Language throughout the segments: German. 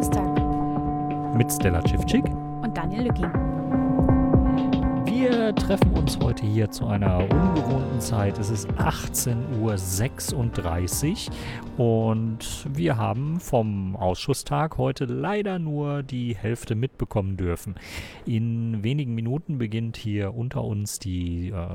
Bundestag. Mit Stella Civcik und Daniel Lücking. Wir treffen uns heute hier zu einer ungewohnten Zeit. Es ist 18.36 Uhr und wir haben vom Ausschusstag heute leider nur die Hälfte mitbekommen dürfen. In wenigen Minuten beginnt hier unter uns die äh,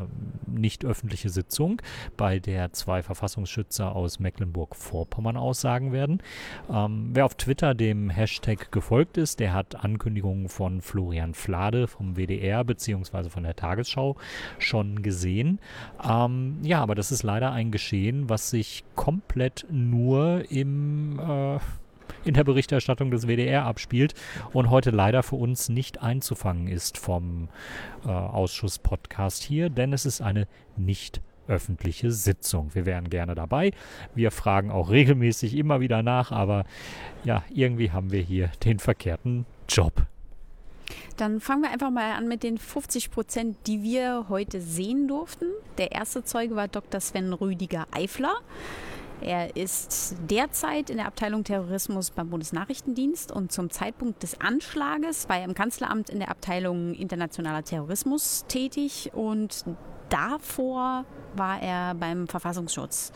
nicht öffentliche Sitzung, bei der zwei Verfassungsschützer aus Mecklenburg-Vorpommern aussagen werden. Ähm, wer auf Twitter dem Hashtag gefolgt ist, der hat Ankündigungen von Florian Flade vom WDR bzw von der Tagesschau schon gesehen. Ähm, ja, aber das ist leider ein Geschehen, was sich komplett nur im äh, in der Berichterstattung des WDR abspielt und heute leider für uns nicht einzufangen ist vom äh, Ausschuss-Podcast hier, denn es ist eine nicht öffentliche Sitzung. Wir wären gerne dabei. Wir fragen auch regelmäßig immer wieder nach, aber ja, irgendwie haben wir hier den verkehrten Job. Dann fangen wir einfach mal an mit den 50 Prozent, die wir heute sehen durften. Der erste Zeuge war Dr. Sven Rüdiger Eifler. Er ist derzeit in der Abteilung Terrorismus beim Bundesnachrichtendienst und zum Zeitpunkt des Anschlages war er im Kanzleramt in der Abteilung internationaler Terrorismus tätig und davor war er beim Verfassungsschutz.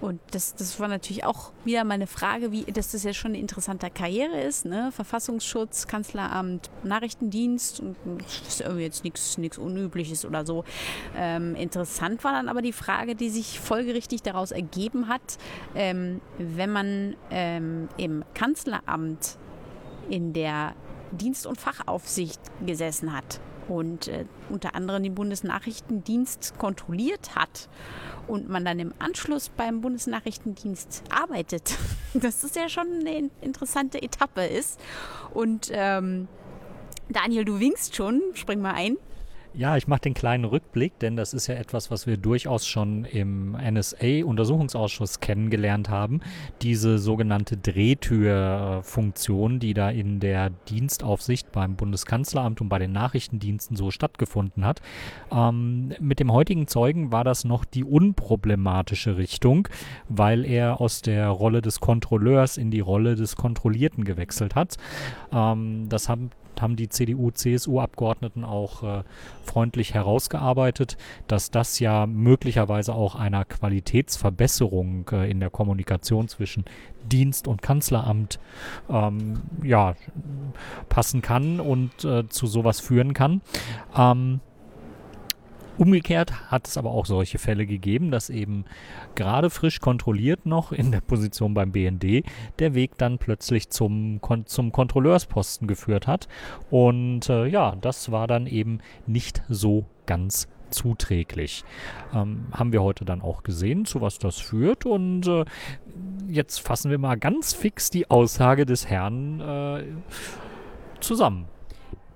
Und das, das war natürlich auch wieder meine Frage, wie, dass das ja schon eine interessante Karriere ist, ne? Verfassungsschutz, Kanzleramt, Nachrichtendienst das ist irgendwie jetzt nichts Unübliches oder so. Ähm, interessant war dann aber die Frage, die sich folgerichtig daraus ergeben hat, ähm, wenn man ähm, im Kanzleramt in der Dienst- und Fachaufsicht gesessen hat und äh, unter anderem den Bundesnachrichtendienst kontrolliert hat und man dann im Anschluss beim Bundesnachrichtendienst arbeitet, dass das ja schon eine interessante Etappe ist. Und ähm, Daniel, du winkst schon, spring mal ein. Ja, ich mache den kleinen Rückblick, denn das ist ja etwas, was wir durchaus schon im NSA-Untersuchungsausschuss kennengelernt haben. Diese sogenannte Drehtür-Funktion, die da in der Dienstaufsicht beim Bundeskanzleramt und bei den Nachrichtendiensten so stattgefunden hat. Ähm, mit dem heutigen Zeugen war das noch die unproblematische Richtung, weil er aus der Rolle des Kontrolleurs in die Rolle des Kontrollierten gewechselt hat. Ähm, das haben haben die CDU-CSU-Abgeordneten auch äh, freundlich herausgearbeitet, dass das ja möglicherweise auch einer Qualitätsverbesserung äh, in der Kommunikation zwischen Dienst und Kanzleramt ähm, ja, passen kann und äh, zu sowas führen kann. Ähm, Umgekehrt hat es aber auch solche Fälle gegeben, dass eben gerade frisch kontrolliert noch in der Position beim BND der Weg dann plötzlich zum, zum Kontrolleursposten geführt hat. Und äh, ja, das war dann eben nicht so ganz zuträglich. Ähm, haben wir heute dann auch gesehen, zu was das führt. Und äh, jetzt fassen wir mal ganz fix die Aussage des Herrn äh, zusammen.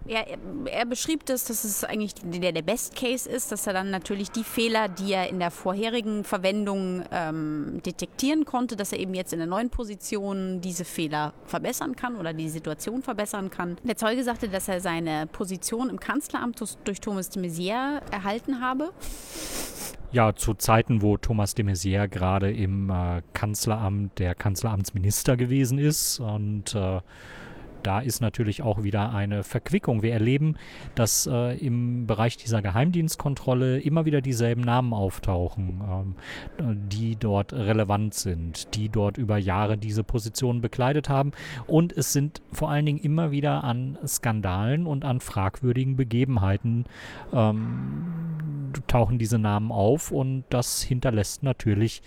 Er, er beschrieb das, dass es eigentlich der, der Best Case ist, dass er dann natürlich die Fehler, die er in der vorherigen Verwendung ähm, detektieren konnte, dass er eben jetzt in der neuen Position diese Fehler verbessern kann oder die Situation verbessern kann. Der Zeuge sagte, dass er seine Position im Kanzleramt durch Thomas de Maizière erhalten habe. Ja, zu Zeiten, wo Thomas de Maizière gerade im äh, Kanzleramt der Kanzleramtsminister gewesen ist und äh, da ist natürlich auch wieder eine Verquickung. Wir erleben, dass äh, im Bereich dieser Geheimdienstkontrolle immer wieder dieselben Namen auftauchen, ähm, die dort relevant sind, die dort über Jahre diese Positionen bekleidet haben. Und es sind vor allen Dingen immer wieder an Skandalen und an fragwürdigen Begebenheiten ähm, tauchen diese Namen auf und das hinterlässt natürlich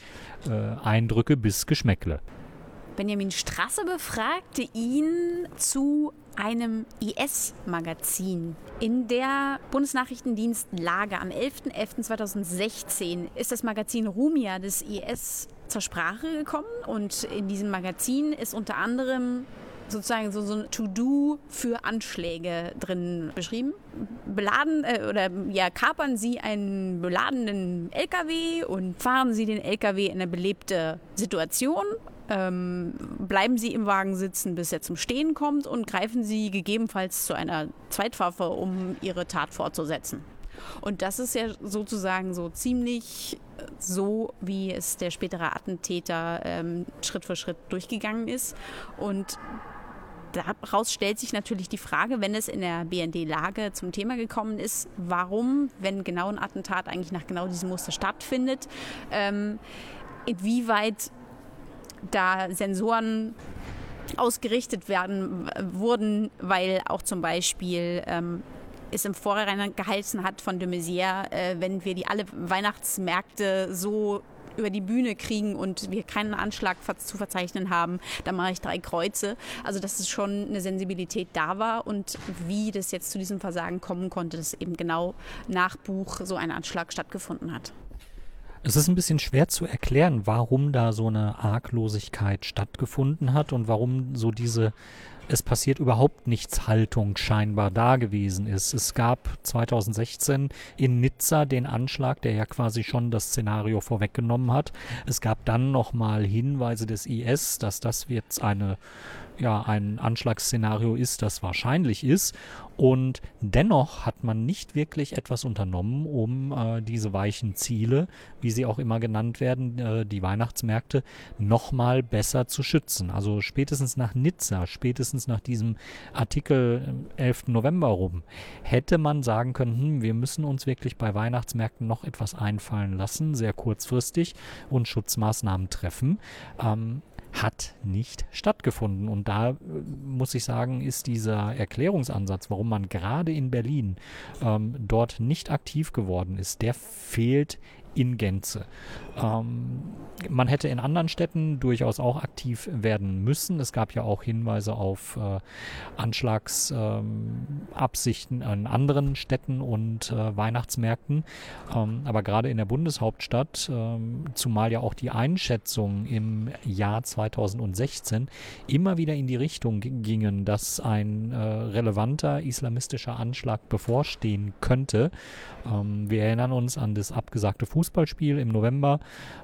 äh, Eindrücke bis Geschmäckle. Benjamin Strasse befragte ihn zu einem IS-Magazin. In der Bundesnachrichtendienst Lage am 11.11.2016 ist das Magazin Rumia des IS zur Sprache gekommen und in diesem Magazin ist unter anderem sozusagen so, so ein To-Do für Anschläge drin beschrieben. Beladen äh, oder ja, kapern Sie einen beladenen LKW und fahren Sie den LKW in eine belebte Situation ähm, bleiben Sie im Wagen sitzen, bis er zum Stehen kommt und greifen Sie gegebenenfalls zu einer Zweitwaffe, um Ihre Tat fortzusetzen. Und das ist ja sozusagen so ziemlich so, wie es der spätere Attentäter ähm, Schritt für Schritt durchgegangen ist. Und daraus stellt sich natürlich die Frage, wenn es in der BND-Lage zum Thema gekommen ist, warum, wenn genau ein Attentat eigentlich nach genau diesem Muster stattfindet, ähm, inwieweit da Sensoren ausgerichtet werden wurden, weil auch zum Beispiel ähm, es im Vorhinein geheißen hat von de Maizière, äh, wenn wir die alle Weihnachtsmärkte so über die Bühne kriegen und wir keinen Anschlag zu verzeichnen haben, dann mache ich drei Kreuze. Also dass es schon eine Sensibilität da war und wie das jetzt zu diesem Versagen kommen konnte, dass eben genau nach Buch so ein Anschlag stattgefunden hat. Es ist ein bisschen schwer zu erklären, warum da so eine Arglosigkeit stattgefunden hat und warum so diese es passiert überhaupt nichts Haltung scheinbar da gewesen ist. Es gab 2016 in Nizza den Anschlag, der ja quasi schon das Szenario vorweggenommen hat. Es gab dann nochmal Hinweise des IS, dass das jetzt eine ja, ein Anschlagsszenario ist, das wahrscheinlich ist. Und dennoch hat man nicht wirklich etwas unternommen, um äh, diese weichen Ziele, wie sie auch immer genannt werden, äh, die Weihnachtsmärkte, nochmal besser zu schützen. Also spätestens nach Nizza, spätestens nach diesem Artikel 11. November rum, hätte man sagen können, hm, wir müssen uns wirklich bei Weihnachtsmärkten noch etwas einfallen lassen, sehr kurzfristig und Schutzmaßnahmen treffen. Ähm, hat nicht stattgefunden. Und da äh, muss ich sagen, ist dieser Erklärungsansatz, warum man gerade in Berlin ähm, dort nicht aktiv geworden ist, der fehlt in Gänze. Ähm, man hätte in anderen Städten durchaus auch aktiv werden müssen. Es gab ja auch Hinweise auf äh, Anschlagsabsichten ähm, an anderen Städten und äh, Weihnachtsmärkten. Ähm, aber gerade in der Bundeshauptstadt, ähm, zumal ja auch die Einschätzungen im Jahr 2016 immer wieder in die Richtung gingen, dass ein äh, relevanter islamistischer Anschlag bevorstehen könnte. Ähm, wir erinnern uns an das abgesagte Fußball Fußballspiel im November,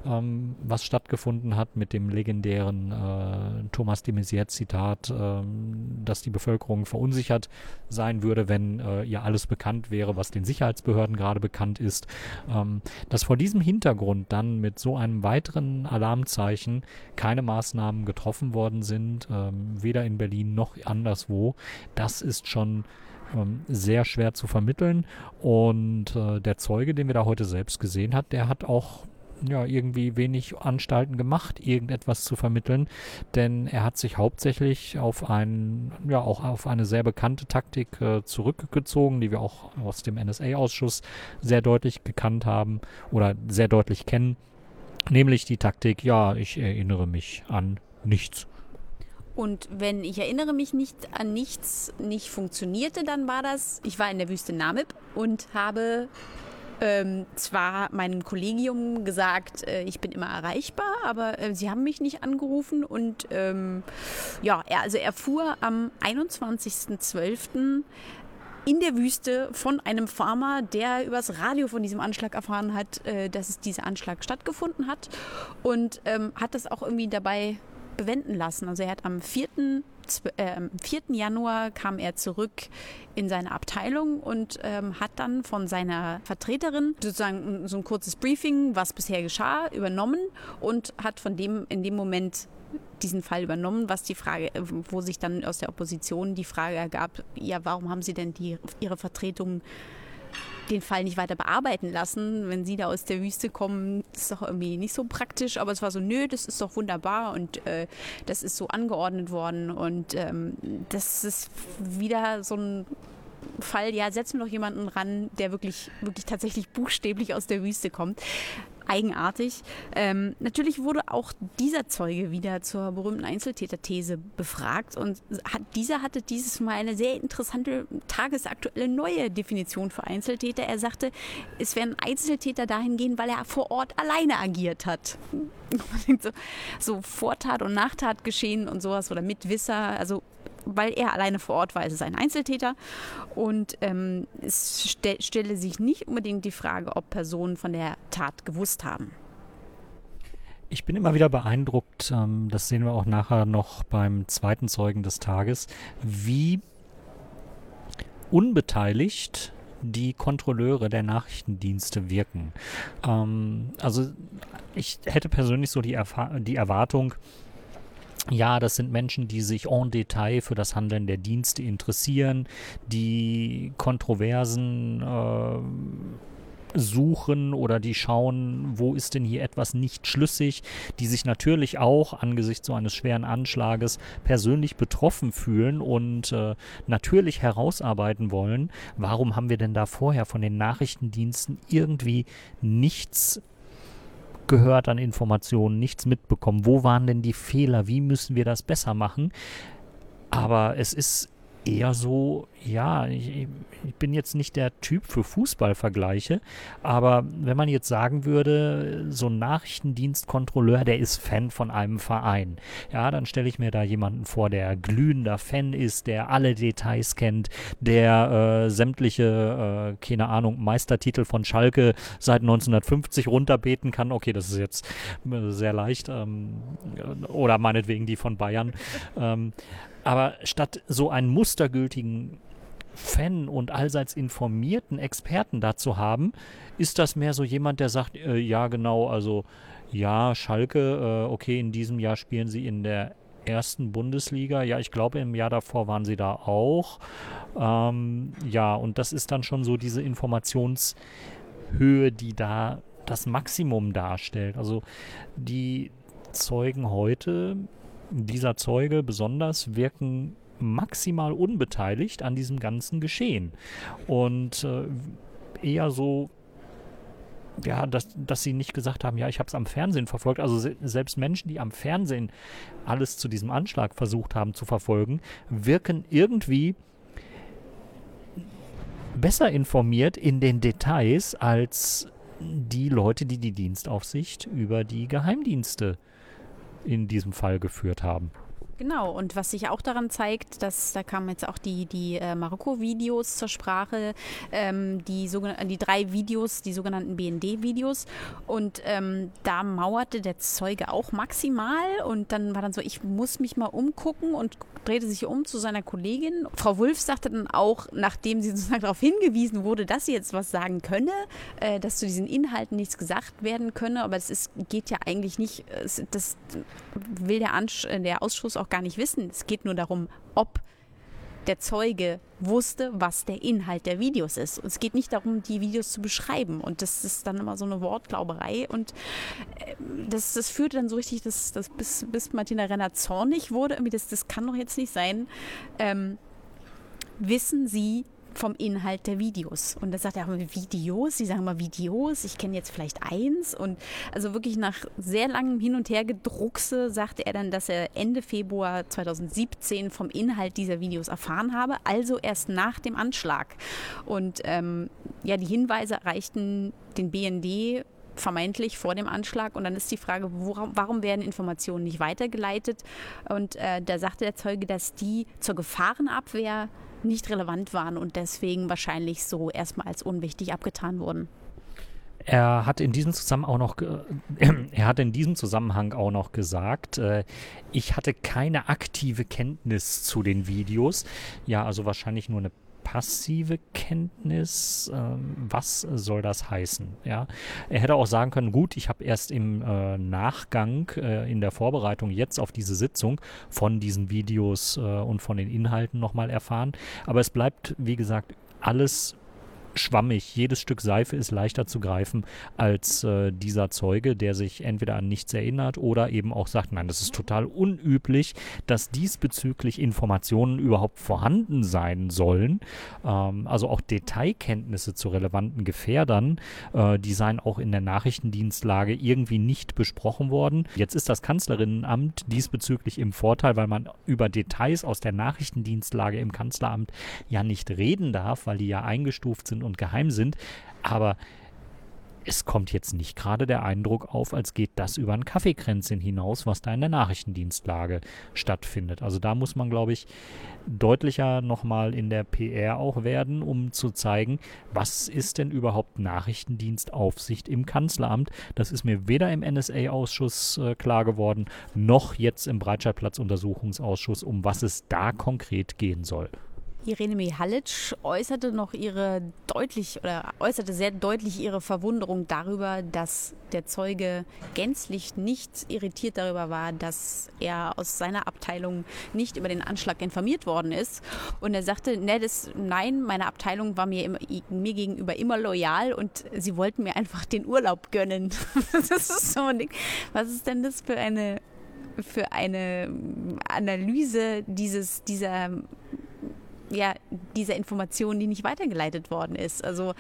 ähm, was stattgefunden hat mit dem legendären äh, Thomas de Maizière Zitat, äh, dass die Bevölkerung verunsichert sein würde, wenn äh, ihr alles bekannt wäre, was den Sicherheitsbehörden gerade bekannt ist. Ähm, dass vor diesem Hintergrund dann mit so einem weiteren Alarmzeichen keine Maßnahmen getroffen worden sind, ähm, weder in Berlin noch anderswo, das ist schon ähm, sehr schwer zu vermitteln. Und äh, der Zeuge, den wir da heute selbst gesehen hat, der hat auch ja, irgendwie wenig Anstalten gemacht, irgendetwas zu vermitteln, denn er hat sich hauptsächlich auf ein, ja, auch auf eine sehr bekannte Taktik äh, zurückgezogen, die wir auch aus dem NSA-Ausschuss sehr deutlich gekannt haben oder sehr deutlich kennen, nämlich die Taktik, ja, ich erinnere mich an nichts. Und wenn ich erinnere mich nicht an nichts nicht funktionierte, dann war das, ich war in der Wüste Namib und habe ähm, zwar meinem Kollegium gesagt, äh, ich bin immer erreichbar, aber äh, sie haben mich nicht angerufen und ähm, ja, er, also er fuhr am 21.12 in der Wüste von einem Farmer, der übers Radio von diesem Anschlag erfahren hat, äh, dass es dieser Anschlag stattgefunden hat und ähm, hat das auch irgendwie dabei bewenden lassen. Also er hat am 4. Äh, 4. Januar kam er zurück in seine Abteilung und ähm, hat dann von seiner Vertreterin sozusagen so ein kurzes Briefing, was bisher geschah, übernommen und hat von dem in dem Moment diesen Fall übernommen, was die Frage, wo sich dann aus der Opposition die Frage ergab, ja, warum haben Sie denn die, Ihre Vertretung den Fall nicht weiter bearbeiten lassen. Wenn sie da aus der Wüste kommen, ist doch irgendwie nicht so praktisch. Aber es war so, nö, das ist doch wunderbar und äh, das ist so angeordnet worden. Und ähm, das ist wieder so ein Fall, ja, setzen wir doch jemanden ran, der wirklich, wirklich tatsächlich buchstäblich aus der Wüste kommt eigenartig. Ähm, natürlich wurde auch dieser Zeuge wieder zur berühmten Einzeltäterthese befragt und hat, dieser hatte dieses Mal eine sehr interessante tagesaktuelle neue Definition für Einzeltäter. Er sagte, es werden Einzeltäter dahin gehen, weil er vor Ort alleine agiert hat. so, so Vortat und Nachtat geschehen und sowas oder Mitwisser. Also weil er alleine vor Ort war, ist es ein Einzeltäter. Und ähm, es ste stelle sich nicht unbedingt die Frage, ob Personen von der Tat gewusst haben. Ich bin immer wieder beeindruckt, ähm, das sehen wir auch nachher noch beim zweiten Zeugen des Tages, wie unbeteiligt die Kontrolleure der Nachrichtendienste wirken. Ähm, also ich hätte persönlich so die, Erfa die Erwartung, ja, das sind Menschen, die sich en Detail für das Handeln der Dienste interessieren, die Kontroversen äh, suchen oder die schauen, wo ist denn hier etwas nicht schlüssig, die sich natürlich auch angesichts so eines schweren Anschlages persönlich betroffen fühlen und äh, natürlich herausarbeiten wollen, warum haben wir denn da vorher von den Nachrichtendiensten irgendwie nichts gehört an Informationen, nichts mitbekommen. Wo waren denn die Fehler? Wie müssen wir das besser machen? Aber es ist eher so, ja, ich, ich, bin jetzt nicht der Typ für Fußballvergleiche, aber wenn man jetzt sagen würde, so ein Nachrichtendienstkontrolleur, der ist Fan von einem Verein, ja, dann stelle ich mir da jemanden vor, der glühender Fan ist, der alle Details kennt, der äh, sämtliche, äh, keine Ahnung, Meistertitel von Schalke seit 1950 runterbeten kann. Okay, das ist jetzt äh, sehr leicht. Ähm, oder meinetwegen die von Bayern. ähm, aber statt so einen mustergültigen Fan und allseits informierten Experten dazu haben, ist das mehr so jemand, der sagt, äh, ja genau, also ja, Schalke, äh, okay, in diesem Jahr spielen sie in der ersten Bundesliga. Ja, ich glaube, im Jahr davor waren sie da auch. Ähm, ja, und das ist dann schon so diese Informationshöhe, die da das Maximum darstellt. Also die Zeugen heute dieser Zeuge besonders wirken maximal unbeteiligt an diesem ganzen Geschehen. Und äh, eher so, ja, dass, dass sie nicht gesagt haben, ja, ich habe es am Fernsehen verfolgt. Also se selbst Menschen, die am Fernsehen alles zu diesem Anschlag versucht haben zu verfolgen, wirken irgendwie besser informiert in den Details als die Leute, die die Dienstaufsicht über die Geheimdienste in diesem Fall geführt haben. Genau, und was sich auch daran zeigt, dass da kamen jetzt auch die, die äh, Marokko-Videos zur Sprache, ähm, die, die drei Videos, die sogenannten BND-Videos. Und ähm, da mauerte der Zeuge auch maximal und dann war dann so, ich muss mich mal umgucken und drehte sich um zu seiner Kollegin. Frau Wulff sagte dann auch, nachdem sie sozusagen darauf hingewiesen wurde, dass sie jetzt was sagen könne, äh, dass zu diesen Inhalten nichts gesagt werden könne, aber es geht ja eigentlich nicht, das will der, Ansch der Ausschuss auch gar nicht wissen. Es geht nur darum, ob der Zeuge wusste, was der Inhalt der Videos ist. Und es geht nicht darum, die Videos zu beschreiben. Und das ist dann immer so eine Wortglauberei. Und äh, das, das führte dann so richtig, dass, dass bis, bis Martina Renner zornig wurde. Irgendwie das, das kann doch jetzt nicht sein. Ähm, wissen Sie, vom Inhalt der Videos. Und da sagt er, Videos, sie sagen mal Videos, ich kenne jetzt vielleicht eins. Und also wirklich nach sehr langem Hin- und Hergedruckse sagte er dann, dass er Ende Februar 2017 vom Inhalt dieser Videos erfahren habe, also erst nach dem Anschlag. Und ähm, ja, die Hinweise erreichten den BND vermeintlich vor dem Anschlag. Und dann ist die Frage, worum, warum werden Informationen nicht weitergeleitet? Und äh, da sagte der Zeuge, dass die zur Gefahrenabwehr nicht relevant waren und deswegen wahrscheinlich so erstmal als unwichtig abgetan wurden. Er hat in diesem Zusammenhang auch noch, er hat in diesem Zusammenhang auch noch gesagt, äh, ich hatte keine aktive Kenntnis zu den Videos. Ja, also wahrscheinlich nur eine passive Kenntnis. Ähm, was soll das heißen? Ja, er hätte auch sagen können, gut, ich habe erst im äh, Nachgang äh, in der Vorbereitung jetzt auf diese Sitzung von diesen Videos äh, und von den Inhalten nochmal erfahren. Aber es bleibt, wie gesagt, alles schwammig. Jedes Stück Seife ist leichter zu greifen als äh, dieser Zeuge, der sich entweder an nichts erinnert oder eben auch sagt, nein, das ist total unüblich, dass diesbezüglich Informationen überhaupt vorhanden sein sollen. Ähm, also auch Detailkenntnisse zu relevanten Gefährdern, äh, die seien auch in der Nachrichtendienstlage irgendwie nicht besprochen worden. Jetzt ist das Kanzlerinnenamt diesbezüglich im Vorteil, weil man über Details aus der Nachrichtendienstlage im Kanzleramt ja nicht reden darf, weil die ja eingestuft sind und geheim sind. Aber es kommt jetzt nicht gerade der Eindruck auf, als geht das über ein Kaffeekränzchen hinaus, was da in der Nachrichtendienstlage stattfindet. Also da muss man, glaube ich, deutlicher nochmal in der PR auch werden, um zu zeigen, was ist denn überhaupt Nachrichtendienstaufsicht im Kanzleramt. Das ist mir weder im NSA-Ausschuss äh, klar geworden, noch jetzt im Breitscheidplatz-Untersuchungsausschuss, um was es da konkret gehen soll. Irene Mihalic äußerte noch ihre deutlich oder äußerte sehr deutlich ihre Verwunderung darüber, dass der Zeuge gänzlich nicht irritiert darüber war, dass er aus seiner Abteilung nicht über den Anschlag informiert worden ist. Und er sagte, nee, das, nein, meine Abteilung war mir, mir gegenüber immer loyal und sie wollten mir einfach den Urlaub gönnen. das ist so ein Ding. Was ist denn das für eine für eine Analyse dieses, dieser ja, dieser Information, die nicht weitergeleitet worden ist. Also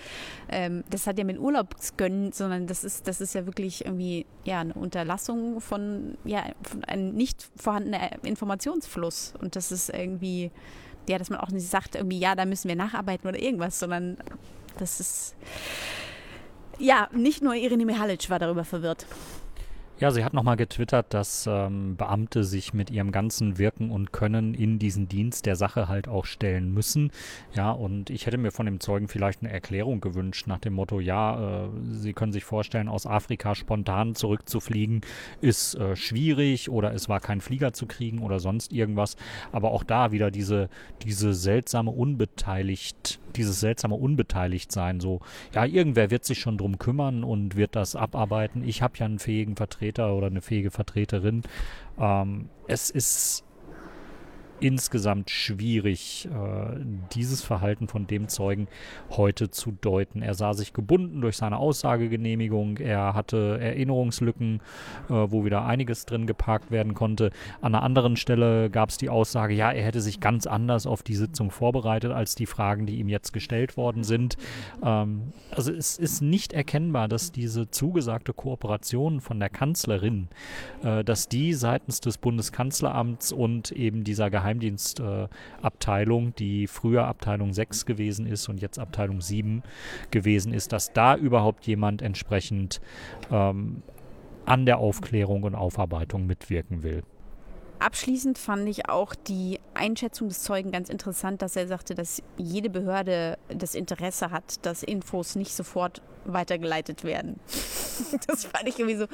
ähm, das hat ja mit Urlaubsgönnen, sondern das ist, das ist ja wirklich irgendwie ja, eine Unterlassung von, ja, von einem nicht vorhandenen Informationsfluss. Und das ist irgendwie, ja, dass man auch nicht sagt, irgendwie, ja, da müssen wir nacharbeiten oder irgendwas, sondern das ist ja, nicht nur Irene Mihalic war darüber verwirrt. Ja, sie hat nochmal getwittert, dass ähm, Beamte sich mit ihrem ganzen Wirken und Können in diesen Dienst der Sache halt auch stellen müssen. Ja, und ich hätte mir von dem Zeugen vielleicht eine Erklärung gewünscht nach dem Motto, ja, äh, Sie können sich vorstellen, aus Afrika spontan zurückzufliegen ist äh, schwierig oder es war kein Flieger zu kriegen oder sonst irgendwas. Aber auch da wieder diese, diese seltsame Unbeteiligt, dieses seltsame Unbeteiligtsein. So, ja, irgendwer wird sich schon drum kümmern und wird das abarbeiten. Ich habe ja einen fähigen Vertreter oder eine fähige Vertreterin. Ähm, es ist insgesamt schwierig, äh, dieses Verhalten von dem Zeugen heute zu deuten. Er sah sich gebunden durch seine Aussagegenehmigung. Er hatte Erinnerungslücken, äh, wo wieder einiges drin geparkt werden konnte. An einer anderen Stelle gab es die Aussage, ja, er hätte sich ganz anders auf die Sitzung vorbereitet als die Fragen, die ihm jetzt gestellt worden sind. Ähm, also es ist nicht erkennbar, dass diese zugesagte Kooperation von der Kanzlerin, äh, dass die seitens des Bundeskanzleramts und eben dieser Geheim Geheimdienstabteilung, äh, die früher Abteilung 6 gewesen ist und jetzt Abteilung 7 gewesen ist, dass da überhaupt jemand entsprechend ähm, an der Aufklärung und Aufarbeitung mitwirken will. Abschließend fand ich auch die Einschätzung des Zeugen ganz interessant, dass er sagte, dass jede Behörde das Interesse hat, dass Infos nicht sofort weitergeleitet werden. Das fand ich irgendwie so.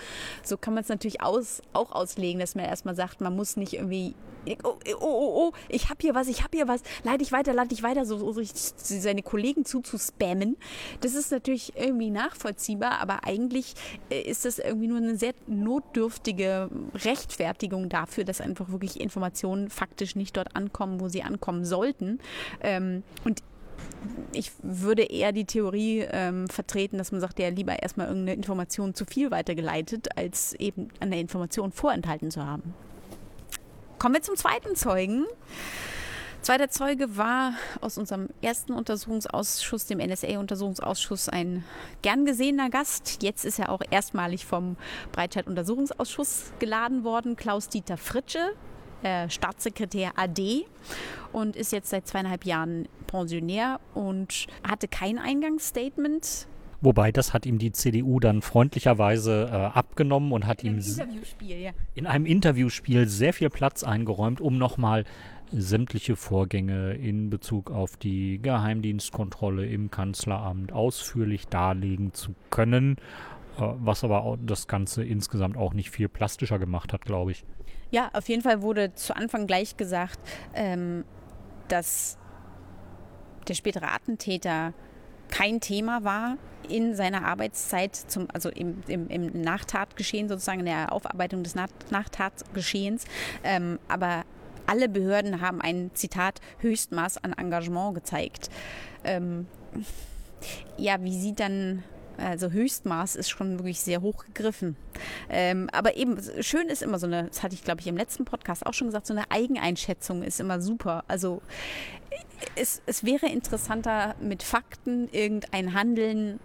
So kann man es natürlich aus, auch auslegen, dass man erstmal sagt, man muss nicht irgendwie oh, oh, oh, oh, ich habe hier was, ich habe hier was, leite ich weiter, leite ich weiter, so, so seine Kollegen zuzuspammen. Das ist natürlich irgendwie nachvollziehbar, aber eigentlich äh, ist das irgendwie nur eine sehr notdürftige Rechtfertigung dafür, dass einfach wirklich Informationen faktisch nicht dort ankommen, wo sie ankommen sollten. Ähm, und ich würde eher die Theorie ähm, vertreten, dass man sagt, ja, lieber erstmal irgendeine Information zu viel weitergeleitet, als eben an der Information vorenthalten zu haben. Kommen wir zum zweiten Zeugen. Zweiter Zeuge war aus unserem ersten Untersuchungsausschuss, dem NSA-Untersuchungsausschuss, ein gern gesehener Gast. Jetzt ist er auch erstmalig vom Breitscheid-Untersuchungsausschuss geladen worden. Klaus-Dieter Fritsche, äh, Staatssekretär AD und ist jetzt seit zweieinhalb Jahren Pensionär und hatte kein Eingangsstatement Wobei, das hat ihm die CDU dann freundlicherweise äh, abgenommen und hat in ihm ja. in einem Interviewspiel sehr viel Platz eingeräumt, um nochmal sämtliche Vorgänge in Bezug auf die Geheimdienstkontrolle im Kanzleramt ausführlich darlegen zu können, äh, was aber auch das Ganze insgesamt auch nicht viel plastischer gemacht hat, glaube ich. Ja, auf jeden Fall wurde zu Anfang gleich gesagt, ähm, dass der spätere Attentäter kein Thema war in seiner Arbeitszeit, zum, also im, im, im Nachtatgeschehen sozusagen, in der Aufarbeitung des Nach Nachtatgeschehens. Ähm, aber alle Behörden haben ein Zitat Höchstmaß an Engagement gezeigt. Ähm, ja, wie sieht dann also Höchstmaß ist schon wirklich sehr hoch gegriffen. Ähm, aber eben, schön ist immer so eine, das hatte ich glaube ich im letzten Podcast auch schon gesagt, so eine Eigeneinschätzung ist immer super. Also es, es wäre interessanter, mit Fakten irgendein Handeln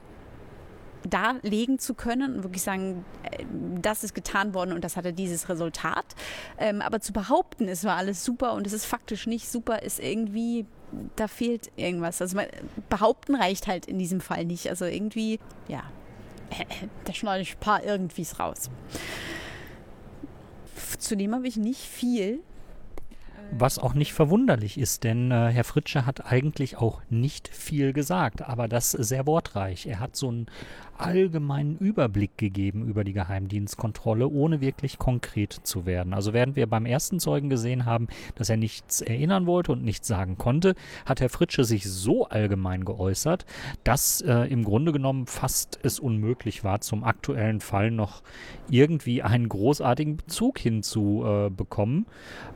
darlegen zu können und wirklich sagen, äh, das ist getan worden und das hatte dieses Resultat. Ähm, aber zu behaupten, es war alles super und es ist faktisch nicht super, ist irgendwie, da fehlt irgendwas. Also behaupten reicht halt in diesem Fall nicht. Also irgendwie, ja, da schneide ich ein paar Irgendwies raus. Zudem habe ich nicht viel Was auch nicht verwunderlich ist, denn äh, Herr Fritsche hat eigentlich auch nicht viel gesagt, aber das sehr wortreich. Er hat so einen allgemeinen Überblick gegeben über die Geheimdienstkontrolle, ohne wirklich konkret zu werden. Also während wir beim ersten Zeugen gesehen haben, dass er nichts erinnern wollte und nichts sagen konnte, hat Herr Fritsche sich so allgemein geäußert, dass äh, im Grunde genommen fast es unmöglich war, zum aktuellen Fall noch irgendwie einen großartigen Bezug hinzubekommen.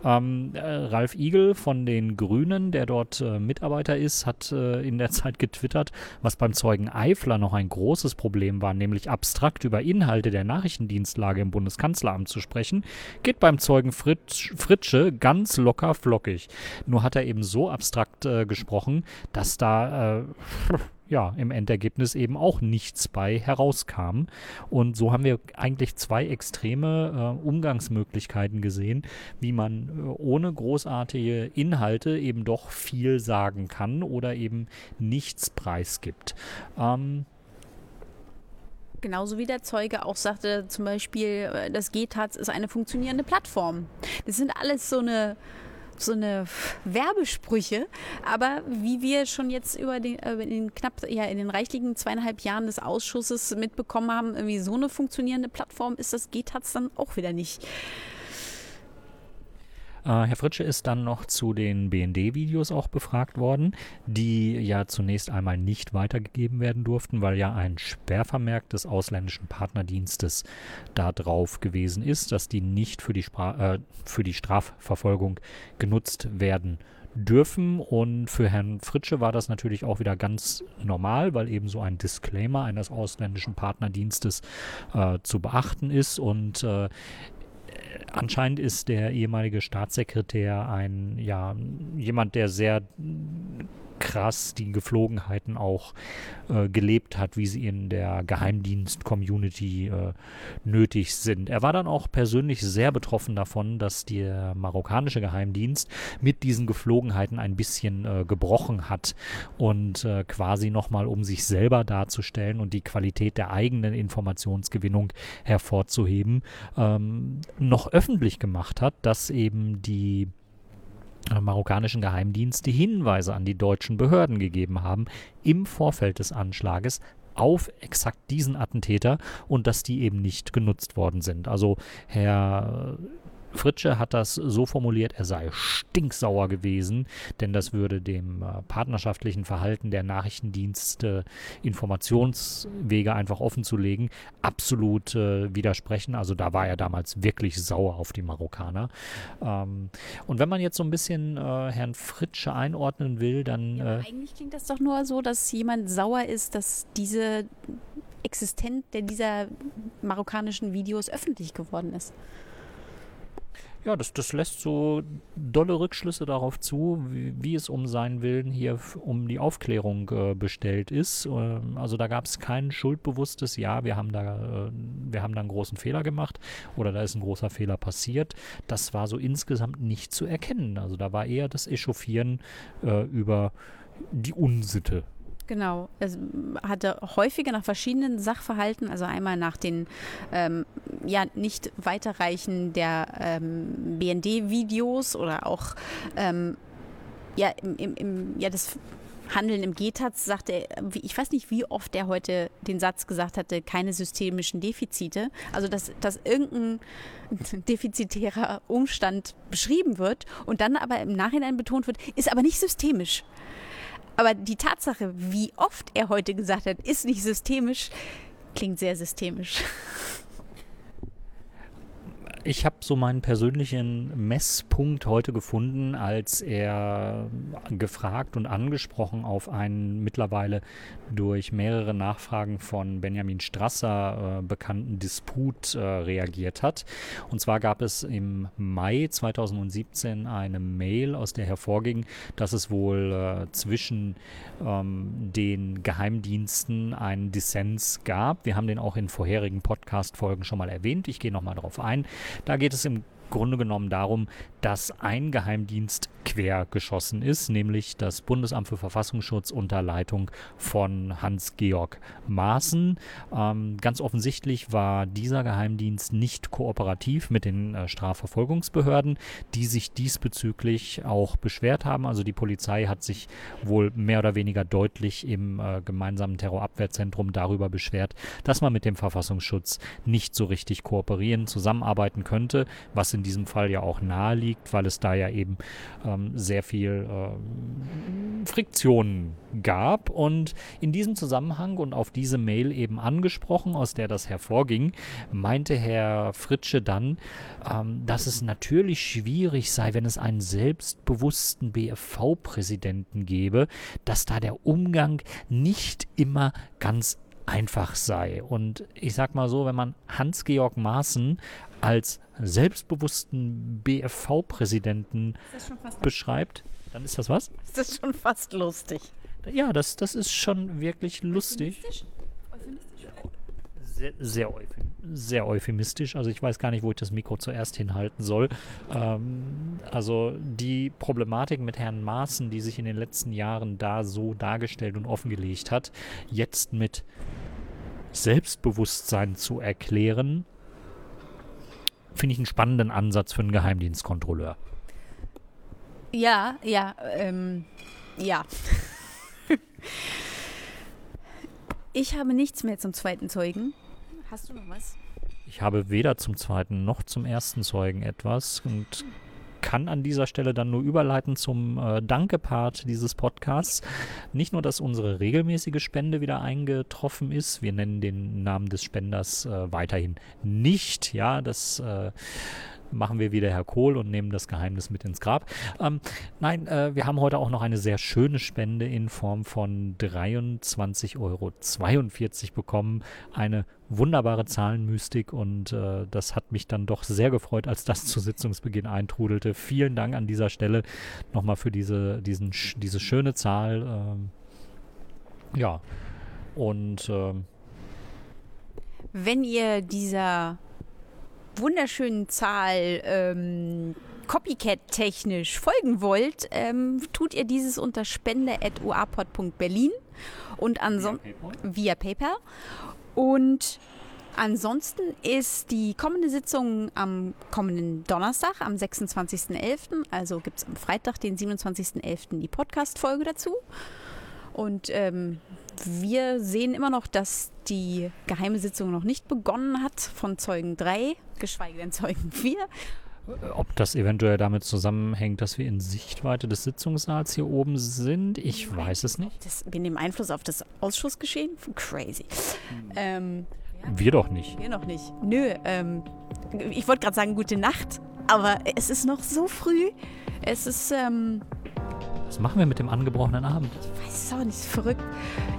Äh, ähm, äh, Ralf Igel von den Grünen, der dort äh, Mitarbeiter ist, hat äh, in der Zeit getwittert, was beim Zeugen Eifler noch ein großes Problem war, nämlich abstrakt über Inhalte der Nachrichtendienstlage im Bundeskanzleramt zu sprechen, geht beim Zeugen Fritsch, Fritsche ganz locker flockig. Nur hat er eben so abstrakt äh, gesprochen, dass da äh, ja, im Endergebnis eben auch nichts bei herauskam. Und so haben wir eigentlich zwei extreme äh, Umgangsmöglichkeiten gesehen, wie man äh, ohne großartige Inhalte eben doch viel sagen kann oder eben nichts preisgibt. Ähm, Genauso wie der Zeuge auch sagte, zum Beispiel, äh, das GTAZ ist eine funktionierende Plattform. Das sind alles so eine so eine Werbesprüche, aber wie wir schon jetzt über den, äh, in den knapp, ja, in den reichlichen zweieinhalb Jahren des Ausschusses mitbekommen haben, irgendwie so eine funktionierende Plattform ist das GTAZ dann auch wieder nicht. Äh, Herr Fritsche ist dann noch zu den BND-Videos auch befragt worden, die ja zunächst einmal nicht weitergegeben werden durften, weil ja ein Sperrvermerk des ausländischen Partnerdienstes da drauf gewesen ist, dass die nicht für die, Spra äh, für die Strafverfolgung genutzt werden dürfen. Und für Herrn Fritsche war das natürlich auch wieder ganz normal, weil eben so ein Disclaimer eines ausländischen Partnerdienstes äh, zu beachten ist. Und äh, anscheinend ist der ehemalige Staatssekretär ein, ja, jemand, der sehr krass die Geflogenheiten auch äh, gelebt hat, wie sie in der Geheimdienst-Community äh, nötig sind. Er war dann auch persönlich sehr betroffen davon, dass der marokkanische Geheimdienst mit diesen Geflogenheiten ein bisschen äh, gebrochen hat und äh, quasi nochmal, um sich selber darzustellen und die Qualität der eigenen Informationsgewinnung hervorzuheben, ähm, noch öffentlich gemacht hat, dass eben die marokkanischen Geheimdienste Hinweise an die deutschen Behörden gegeben haben im Vorfeld des Anschlages auf exakt diesen Attentäter und dass die eben nicht genutzt worden sind. Also Herr Fritsche hat das so formuliert, er sei stinksauer gewesen, denn das würde dem äh, partnerschaftlichen Verhalten der Nachrichtendienste Informationswege einfach offenzulegen, absolut äh, widersprechen. Also da war er damals wirklich sauer auf die Marokkaner. Ähm, und wenn man jetzt so ein bisschen äh, Herrn Fritsche einordnen will, dann. Ja, äh, eigentlich klingt das doch nur so, dass jemand sauer ist, dass diese Existenz dieser marokkanischen Videos öffentlich geworden ist ja, das, das lässt so dolle Rückschlüsse darauf zu, wie, wie es um seinen Willen hier um die Aufklärung äh, bestellt ist. Ähm, also da gab es kein schuldbewusstes, ja, wir haben da, äh, wir haben da einen großen Fehler gemacht oder da ist ein großer Fehler passiert. Das war so insgesamt nicht zu erkennen. Also da war eher das Echauffieren äh, über die Unsitte Genau. Es hatte häufiger nach verschiedenen Sachverhalten, also einmal nach den ähm, ja nicht weiterreichen der ähm, BND-Videos oder auch ähm, ja, im, im, im, ja, das Handeln im GTAZ sagte er, ich weiß nicht, wie oft er heute den Satz gesagt hatte, keine systemischen Defizite. Also, dass, dass irgendein defizitärer Umstand beschrieben wird und dann aber im Nachhinein betont wird, ist aber nicht systemisch. Aber die Tatsache, wie oft er heute gesagt hat, ist nicht systemisch, klingt sehr systemisch. Ich habe so meinen persönlichen Messpunkt heute gefunden, als er gefragt und angesprochen auf einen mittlerweile durch mehrere Nachfragen von Benjamin Strasser äh, bekannten Disput äh, reagiert hat. Und zwar gab es im Mai 2017 eine Mail, aus der hervorging, dass es wohl äh, zwischen ähm, den Geheimdiensten einen Dissens gab. Wir haben den auch in vorherigen Podcast-Folgen schon mal erwähnt. Ich gehe nochmal darauf ein. Da geht es im Grunde genommen darum, dass ein Geheimdienst quer geschossen ist, nämlich das Bundesamt für Verfassungsschutz unter Leitung von Hans-Georg Maaßen. Ähm, ganz offensichtlich war dieser Geheimdienst nicht kooperativ mit den äh, Strafverfolgungsbehörden, die sich diesbezüglich auch beschwert haben. Also die Polizei hat sich wohl mehr oder weniger deutlich im äh, gemeinsamen Terrorabwehrzentrum darüber beschwert, dass man mit dem Verfassungsschutz nicht so richtig kooperieren, zusammenarbeiten könnte, was in diesem Fall ja auch nahe liegt, weil es da ja eben ähm, sehr viel äh, Friktionen gab. Und in diesem Zusammenhang und auf diese Mail eben angesprochen, aus der das hervorging, meinte Herr Fritsche dann, ähm, dass es natürlich schwierig sei, wenn es einen selbstbewussten BFV-Präsidenten gäbe, dass da der Umgang nicht immer ganz einfach sei. Und ich sag mal so, wenn man Hans-Georg Maaßen als selbstbewussten BFV-Präsidenten beschreibt, dann ist das was? Das ist schon fast lustig. Ja, das, das ist schon wirklich lustig. Sehr, sehr, sehr euphemistisch. Also ich weiß gar nicht, wo ich das Mikro zuerst hinhalten soll. Ähm, also die Problematik mit Herrn Maaßen, die sich in den letzten Jahren da so dargestellt und offengelegt hat, jetzt mit Selbstbewusstsein zu erklären, finde ich einen spannenden Ansatz für einen Geheimdienstkontrolleur. Ja, ja, ähm, ja. ich habe nichts mehr zum zweiten Zeugen. Hast du noch was? Ich habe weder zum zweiten noch zum ersten Zeugen etwas und kann an dieser Stelle dann nur überleiten zum äh, Danke-Part dieses Podcasts. Nicht nur, dass unsere regelmäßige Spende wieder eingetroffen ist, wir nennen den Namen des Spenders äh, weiterhin nicht, ja, das äh, machen wir wieder Herr Kohl und nehmen das Geheimnis mit ins Grab. Ähm, nein, äh, wir haben heute auch noch eine sehr schöne Spende in Form von 23,42 Euro bekommen. Eine wunderbare Zahlenmystik und äh, das hat mich dann doch sehr gefreut, als das zu Sitzungsbeginn eintrudelte. Vielen Dank an dieser Stelle nochmal für diese, diesen, diese schöne Zahl. Ähm, ja, und ähm, wenn ihr dieser wunderschönen Zahl ähm, Copycat-technisch folgen wollt, ähm, tut ihr dieses unter spende.uapod.berlin und ansonsten via PayPal. Und ansonsten ist die kommende Sitzung am kommenden Donnerstag, am 26.11. Also gibt es am Freitag, den 27.11. die Podcast-Folge dazu. Und ähm, wir sehen immer noch, dass die geheime Sitzung noch nicht begonnen hat von Zeugen 3, geschweige denn Zeugen 4. Ob das eventuell damit zusammenhängt, dass wir in Sichtweite des Sitzungssaals hier oben sind, ich weiß es nicht. Das, wir nehmen Einfluss auf das Ausschussgeschehen? Crazy. Hm. Ähm, wir doch nicht. Wir noch nicht. Nö, ähm, ich wollte gerade sagen, gute Nacht, aber es ist noch so früh. Es ist, ähm, was machen wir mit dem angebrochenen Abend? Ich weiß es auch nicht, ist verrückt.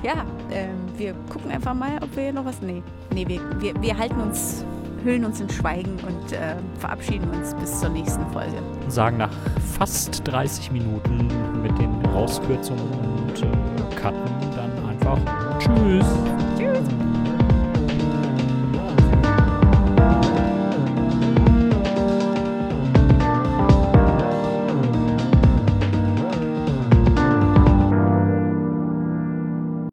Ja, ähm, wir gucken einfach mal, ob wir noch was. Nee, nee wir, wir, wir halten uns, hüllen uns in Schweigen und äh, verabschieden uns bis zur nächsten Folge. Und sagen nach fast 30 Minuten mit den Rauskürzungen und äh, Cutten dann einfach Tschüss.